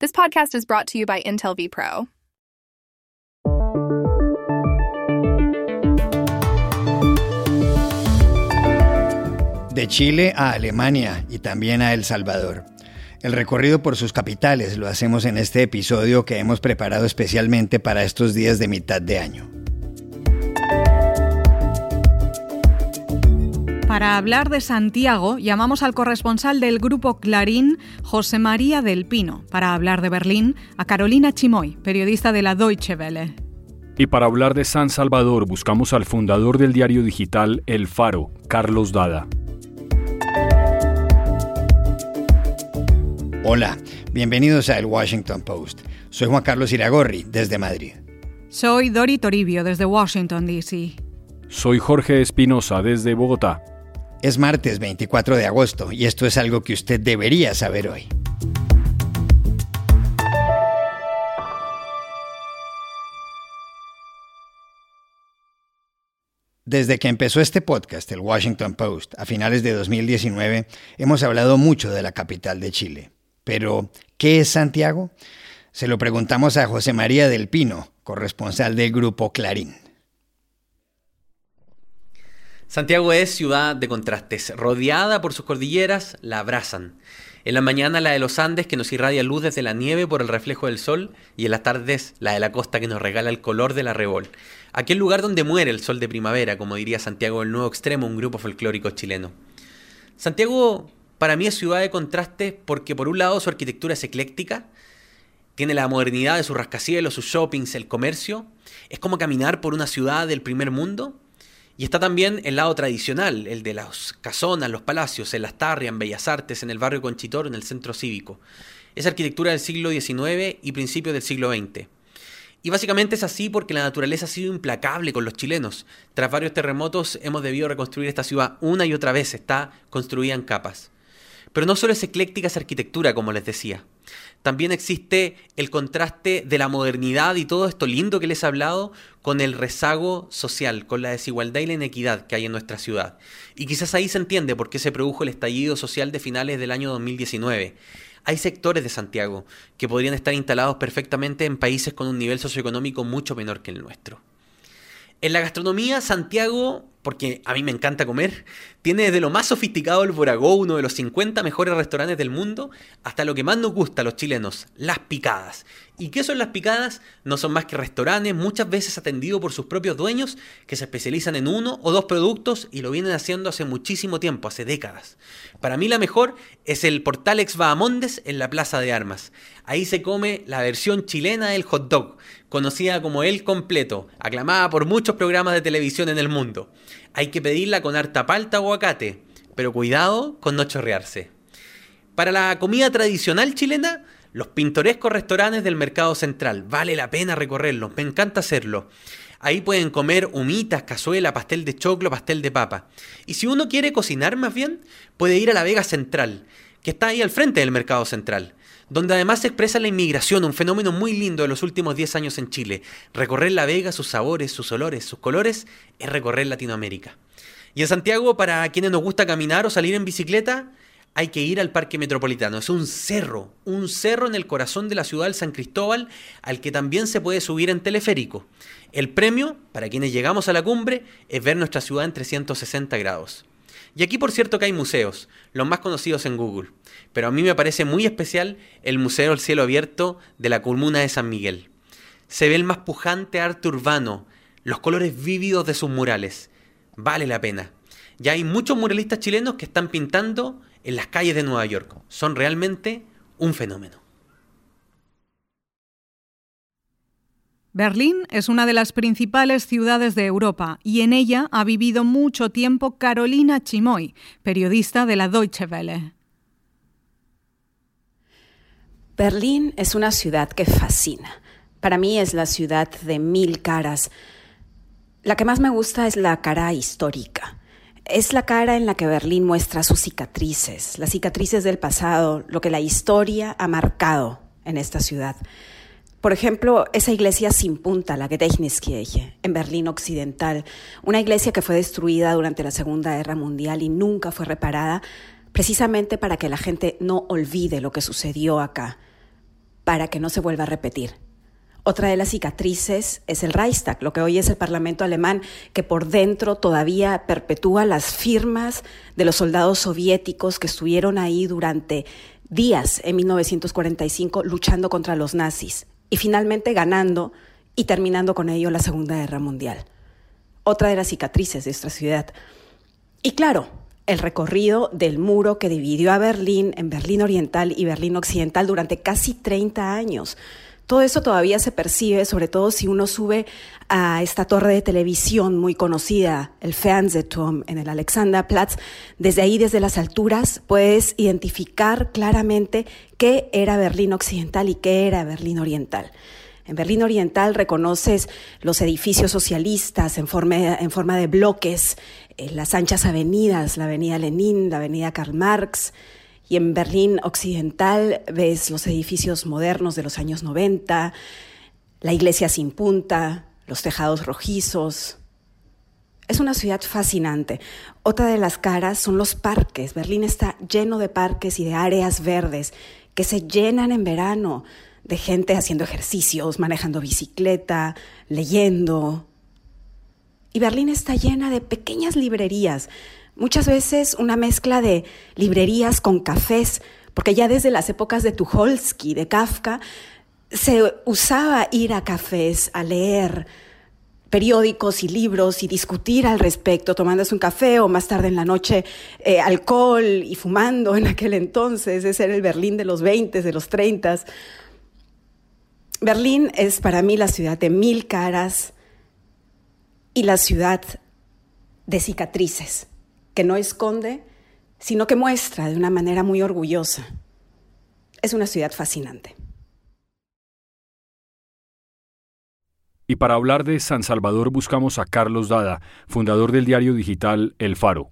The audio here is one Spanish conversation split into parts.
This podcast is brought to you by Intel vPro. De Chile a Alemania y también a El Salvador. El recorrido por sus capitales lo hacemos en este episodio que hemos preparado especialmente para estos días de mitad de año. Para hablar de Santiago, llamamos al corresponsal del grupo Clarín, José María del Pino. Para hablar de Berlín, a Carolina Chimoy, periodista de la Deutsche Welle. Y para hablar de San Salvador, buscamos al fundador del diario digital El Faro, Carlos Dada. Hola, bienvenidos a El Washington Post. Soy Juan Carlos Iragorri, desde Madrid. Soy Dori Toribio, desde Washington, D.C. Soy Jorge Espinosa, desde Bogotá. Es martes 24 de agosto y esto es algo que usted debería saber hoy. Desde que empezó este podcast, el Washington Post, a finales de 2019, hemos hablado mucho de la capital de Chile. Pero, ¿qué es Santiago? Se lo preguntamos a José María del Pino, corresponsal del grupo Clarín. Santiago es ciudad de contrastes, rodeada por sus cordilleras, la abrazan. En la mañana la de los Andes que nos irradia luz desde la nieve por el reflejo del sol y en las tardes la de la costa que nos regala el color de la arrebol. Aquel lugar donde muere el sol de primavera, como diría Santiago el Nuevo Extremo, un grupo folclórico chileno. Santiago para mí es ciudad de contrastes porque por un lado su arquitectura es ecléctica, tiene la modernidad de sus rascacielos, sus shoppings, el comercio. Es como caminar por una ciudad del primer mundo. Y está también el lado tradicional, el de las casonas, los palacios, en Las Tarrias, en Bellas Artes, en el barrio Conchitor, en el centro cívico. Es arquitectura del siglo XIX y principios del siglo XX. Y básicamente es así porque la naturaleza ha sido implacable con los chilenos. Tras varios terremotos hemos debido reconstruir esta ciudad una y otra vez, está construida en capas. Pero no solo es ecléctica esa arquitectura, como les decía. También existe el contraste de la modernidad y todo esto lindo que les he hablado con el rezago social, con la desigualdad y la inequidad que hay en nuestra ciudad. Y quizás ahí se entiende por qué se produjo el estallido social de finales del año 2019. Hay sectores de Santiago que podrían estar instalados perfectamente en países con un nivel socioeconómico mucho menor que el nuestro. En la gastronomía, Santiago porque a mí me encanta comer, tiene desde lo más sofisticado el Boragó, uno de los 50 mejores restaurantes del mundo, hasta lo que más nos gusta a los chilenos, las picadas. ¿Y qué son las picadas? No son más que restaurantes, muchas veces atendidos por sus propios dueños, que se especializan en uno o dos productos y lo vienen haciendo hace muchísimo tiempo, hace décadas. Para mí la mejor es el Portal Ex Bahamondes en la Plaza de Armas. Ahí se come la versión chilena del hot dog, conocida como el completo, aclamada por muchos programas de televisión en el mundo. Hay que pedirla con harta palta o aguacate, pero cuidado con no chorrearse. Para la comida tradicional chilena, los pintorescos restaurantes del Mercado Central. Vale la pena recorrerlos, me encanta hacerlo. Ahí pueden comer humitas, cazuela, pastel de choclo, pastel de papa. Y si uno quiere cocinar más bien, puede ir a la Vega Central, que está ahí al frente del Mercado Central donde además se expresa la inmigración, un fenómeno muy lindo de los últimos 10 años en Chile. Recorrer La Vega, sus sabores, sus olores, sus colores, es recorrer Latinoamérica. Y en Santiago, para quienes nos gusta caminar o salir en bicicleta, hay que ir al Parque Metropolitano. Es un cerro, un cerro en el corazón de la ciudad de San Cristóbal, al que también se puede subir en teleférico. El premio, para quienes llegamos a la cumbre, es ver nuestra ciudad en 360 grados. Y aquí por cierto que hay museos, los más conocidos en Google, pero a mí me parece muy especial el Museo del Cielo Abierto de la Comuna de San Miguel. Se ve el más pujante arte urbano, los colores vívidos de sus murales. Vale la pena. Ya hay muchos muralistas chilenos que están pintando en las calles de Nueva York. Son realmente un fenómeno. Berlín es una de las principales ciudades de Europa y en ella ha vivido mucho tiempo Carolina Chimoy, periodista de la Deutsche Welle. Berlín es una ciudad que fascina. Para mí es la ciudad de mil caras. La que más me gusta es la cara histórica. Es la cara en la que Berlín muestra sus cicatrices, las cicatrices del pasado, lo que la historia ha marcado en esta ciudad. Por ejemplo, esa iglesia sin punta, la Gedächtniskirche, en Berlín Occidental, una iglesia que fue destruida durante la Segunda Guerra Mundial y nunca fue reparada, precisamente para que la gente no olvide lo que sucedió acá. para que no se vuelva a repetir. Otra de las cicatrices es el Reichstag, lo que hoy es el Parlamento alemán, que por dentro todavía perpetúa las firmas de los soldados soviéticos que estuvieron ahí durante días en 1945 luchando contra los nazis y finalmente ganando y terminando con ello la Segunda Guerra Mundial. Otra de las cicatrices de esta ciudad. Y claro, el recorrido del muro que dividió a Berlín en Berlín Oriental y Berlín Occidental durante casi 30 años. Todo eso todavía se percibe, sobre todo si uno sube a esta torre de televisión muy conocida, el Fernsehturm en el Alexanderplatz. Desde ahí, desde las alturas, puedes identificar claramente qué era Berlín Occidental y qué era Berlín Oriental. En Berlín Oriental reconoces los edificios socialistas en forma, de bloques, eh, las anchas avenidas, la avenida Lenin, la avenida Karl Marx, y en Berlín Occidental ves los edificios modernos de los años 90, la iglesia sin punta, los tejados rojizos. Es una ciudad fascinante. Otra de las caras son los parques. Berlín está lleno de parques y de áreas verdes que se llenan en verano de gente haciendo ejercicios, manejando bicicleta, leyendo. Y Berlín está llena de pequeñas librerías muchas veces una mezcla de librerías con cafés, porque ya desde las épocas de Tucholsky, de Kafka, se usaba ir a cafés a leer periódicos y libros y discutir al respecto, tomándose un café o más tarde en la noche eh, alcohol y fumando en aquel entonces. Ese era el Berlín de los 20, de los 30. Berlín es para mí la ciudad de mil caras y la ciudad de cicatrices que no esconde, sino que muestra de una manera muy orgullosa. Es una ciudad fascinante. Y para hablar de San Salvador buscamos a Carlos Dada, fundador del diario digital El Faro.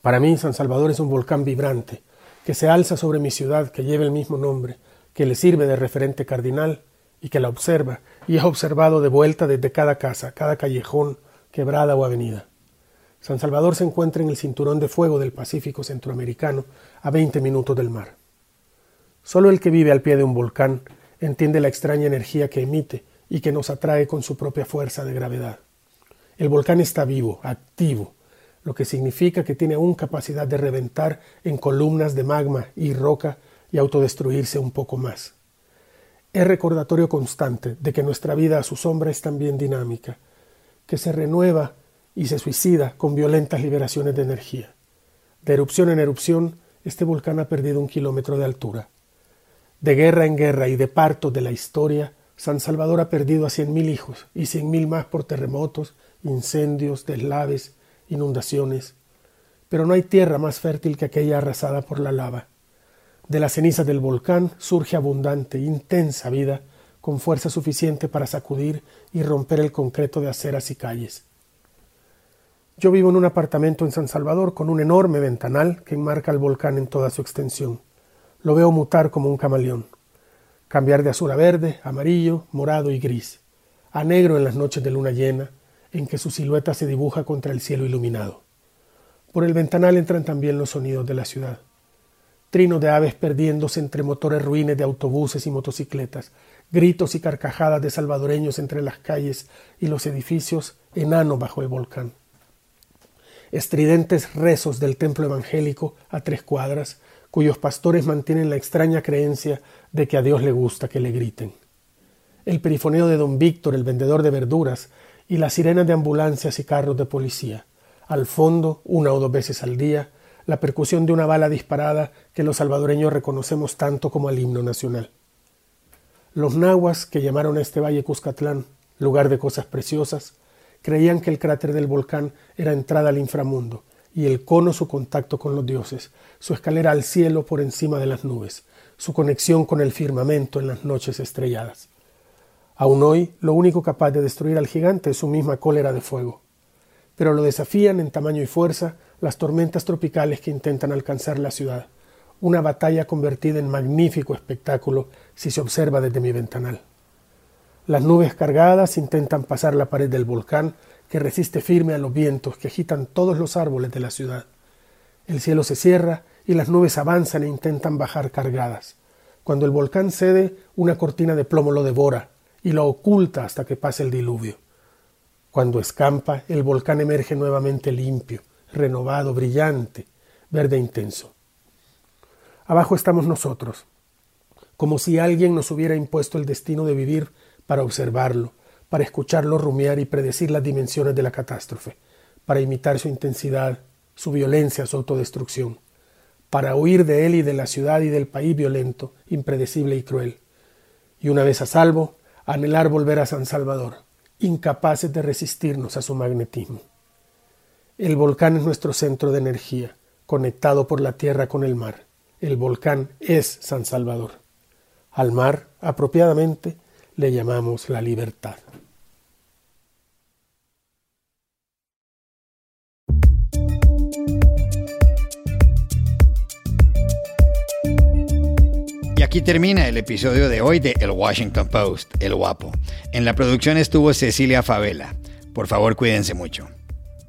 Para mí San Salvador es un volcán vibrante que se alza sobre mi ciudad que lleva el mismo nombre, que le sirve de referente cardinal y que la observa y es observado de vuelta desde cada casa, cada callejón, quebrada o avenida. San Salvador se encuentra en el cinturón de fuego del Pacífico centroamericano, a 20 minutos del mar. Solo el que vive al pie de un volcán entiende la extraña energía que emite y que nos atrae con su propia fuerza de gravedad. El volcán está vivo, activo, lo que significa que tiene aún capacidad de reventar en columnas de magma y roca y autodestruirse un poco más. Es recordatorio constante de que nuestra vida a su sombra es también dinámica, que se renueva y se suicida con violentas liberaciones de energía. De erupción en erupción, este volcán ha perdido un kilómetro de altura. De guerra en guerra y de parto de la historia, San Salvador ha perdido a cien mil hijos y cien mil más por terremotos, incendios, deslaves, inundaciones. Pero no hay tierra más fértil que aquella arrasada por la lava. De las cenizas del volcán surge abundante, intensa vida con fuerza suficiente para sacudir y romper el concreto de aceras y calles. Yo vivo en un apartamento en San Salvador con un enorme ventanal que enmarca el volcán en toda su extensión. Lo veo mutar como un camaleón, cambiar de azul a verde, amarillo, morado y gris, a negro en las noches de luna llena, en que su silueta se dibuja contra el cielo iluminado. Por el ventanal entran también los sonidos de la ciudad. Trino de aves perdiéndose entre motores ruines de autobuses y motocicletas, gritos y carcajadas de salvadoreños entre las calles y los edificios enano bajo el volcán. Estridentes rezos del templo evangélico a tres cuadras, cuyos pastores mantienen la extraña creencia de que a Dios le gusta que le griten. El perifoneo de don Víctor, el vendedor de verduras, y las sirenas de ambulancias y carros de policía. Al fondo, una o dos veces al día, la percusión de una bala disparada que los salvadoreños reconocemos tanto como al himno nacional. Los nahuas, que llamaron a este valle Cuscatlán, lugar de cosas preciosas, creían que el cráter del volcán era entrada al inframundo, y el cono su contacto con los dioses, su escalera al cielo por encima de las nubes, su conexión con el firmamento en las noches estrelladas. Aún hoy, lo único capaz de destruir al gigante es su misma cólera de fuego. Pero lo desafían en tamaño y fuerza las tormentas tropicales que intentan alcanzar la ciudad, una batalla convertida en magnífico espectáculo si se observa desde mi ventanal. Las nubes cargadas intentan pasar la pared del volcán que resiste firme a los vientos que agitan todos los árboles de la ciudad. El cielo se cierra y las nubes avanzan e intentan bajar cargadas. Cuando el volcán cede, una cortina de plomo lo devora y lo oculta hasta que pase el diluvio. Cuando escampa, el volcán emerge nuevamente limpio, renovado, brillante, verde intenso. Abajo estamos nosotros, como si alguien nos hubiera impuesto el destino de vivir para observarlo, para escucharlo rumiar y predecir las dimensiones de la catástrofe, para imitar su intensidad, su violencia, su autodestrucción, para huir de él y de la ciudad y del país violento, impredecible y cruel. Y una vez a salvo, anhelar volver a San Salvador, incapaces de resistirnos a su magnetismo. El volcán es nuestro centro de energía, conectado por la tierra con el mar. El volcán es San Salvador. Al mar, apropiadamente, le llamamos la libertad. Aquí termina el episodio de hoy de El Washington Post, El Guapo. En la producción estuvo Cecilia Favela. Por favor, cuídense mucho.